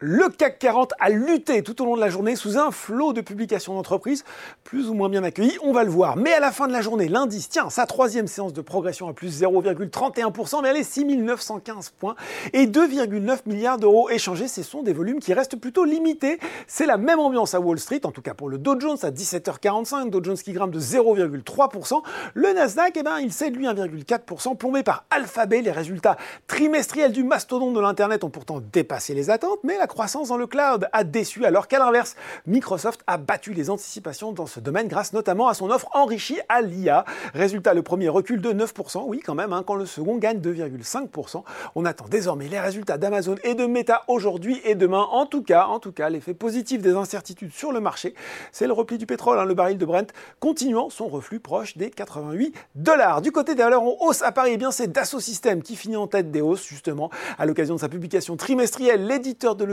Le CAC 40 a lutté tout au long de la journée sous un flot de publications d'entreprises, plus ou moins bien accueillies, on va le voir. Mais à la fin de la journée, l'indice tient sa troisième séance de progression à plus 0,31%, mais elle est 6915 points et 2,9 milliards d'euros échangés. Ce sont des volumes qui restent plutôt limités. C'est la même ambiance à Wall Street, en tout cas pour le Dow Jones à 17h45, Dow Jones qui grimpe de 0,3%. Le Nasdaq, eh ben, il cède lui 1,4%, plombé par Alphabet. Les résultats trimestriels du mastodonte de l'Internet ont pourtant dépassé les attentes, mais la croissance dans le cloud a déçu, alors qu'à l'inverse, Microsoft a battu les anticipations dans ce domaine grâce notamment à son offre enrichie à l'IA. Résultat, le premier recule de 9%, oui quand même, hein, quand le second gagne 2,5%. On attend désormais les résultats d'Amazon et de Meta aujourd'hui et demain. En tout cas, en tout cas, l'effet positif des incertitudes sur le marché, c'est le repli du pétrole, hein, le baril de Brent continuant son reflux proche des 88 dollars. Du côté des valeurs en hausse à Paris, eh bien c'est Dassault Systèmes qui finit en tête des hausses justement à l'occasion de sa publication trimestrielle. L'éditeur de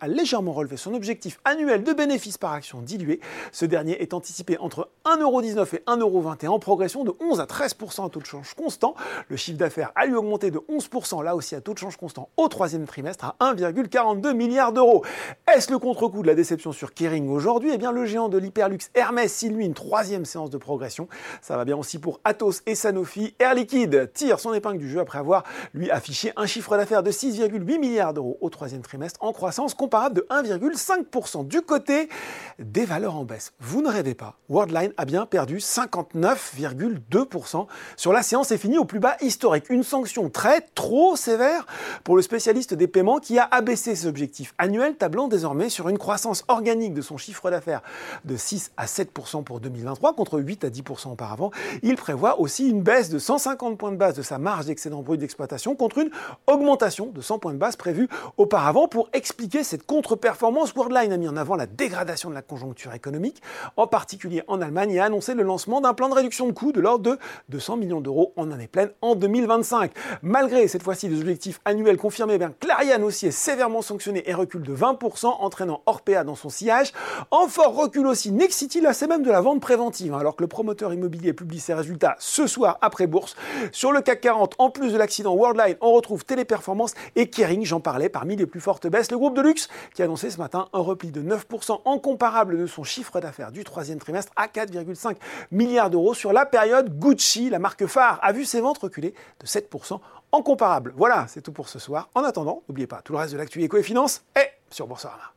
a légèrement relevé son objectif annuel de bénéfices par action dilué. Ce dernier est anticipé entre 1,19€ et 1,21€ en progression de 11 à 13% à taux de change constant. Le chiffre d'affaires a lui augmenté de 11%, là aussi à taux de change constant, au troisième trimestre à 1,42 milliard d'euros. Est-ce le contre-coup de la déception sur Kering aujourd'hui? Eh bien, le géant de l'hyperluxe Hermès signe lui une troisième séance de progression. Ça va bien aussi pour Atos et Sanofi. Air Liquide tire son épingle du jeu après avoir lui affiché un chiffre d'affaires de 6,8 milliards d'euros au troisième trimestre en croissance comparable de 1,5%. Du côté des valeurs en baisse, vous ne rêvez pas, Worldline a bien perdu 59,2% sur la séance est finie au plus bas historique. Une sanction très trop sévère pour le spécialiste des paiements qui a abaissé ses objectifs annuels, tablant désormais sur une croissance organique de son chiffre d'affaires de 6 à 7% pour 2023 contre 8 à 10% auparavant. Il prévoit aussi une baisse de 150 points de base de sa marge d'excédent brut d'exploitation contre une augmentation de 100 points de base prévue auparavant pour expliquer cette contre-performance. Worldline a mis en avant la dégradation de la conjoncture économique, en particulier en Allemagne, et a annoncé le lancement d'un plan de réduction de coûts de l'ordre de 200 millions d'euros en année pleine en 2025. Malgré cette fois-ci des objectifs annuels confirmés, bien Clariane aussi est sévèrement sanctionné et recule de 20%, entraînant Orpea dans son sillage. En fort recul aussi, Nexity, là c'est même de la vente préventive, hein, alors que le promoteur immobilier publie ses résultats ce soir après bourse. Sur le CAC 40, en plus de l'accident Worldline, on retrouve Téléperformance et Kering, j'en parlais, parmi les plus fortes baisses. Le de luxe qui a annoncé ce matin un repli de 9% en comparable de son chiffre d'affaires du troisième trimestre à 4,5 milliards d'euros sur la période. Gucci, la marque phare, a vu ses ventes reculer de 7% en comparable. Voilà, c'est tout pour ce soir. En attendant, n'oubliez pas, tout le reste de l'actu éco et finance est sur Boursorama.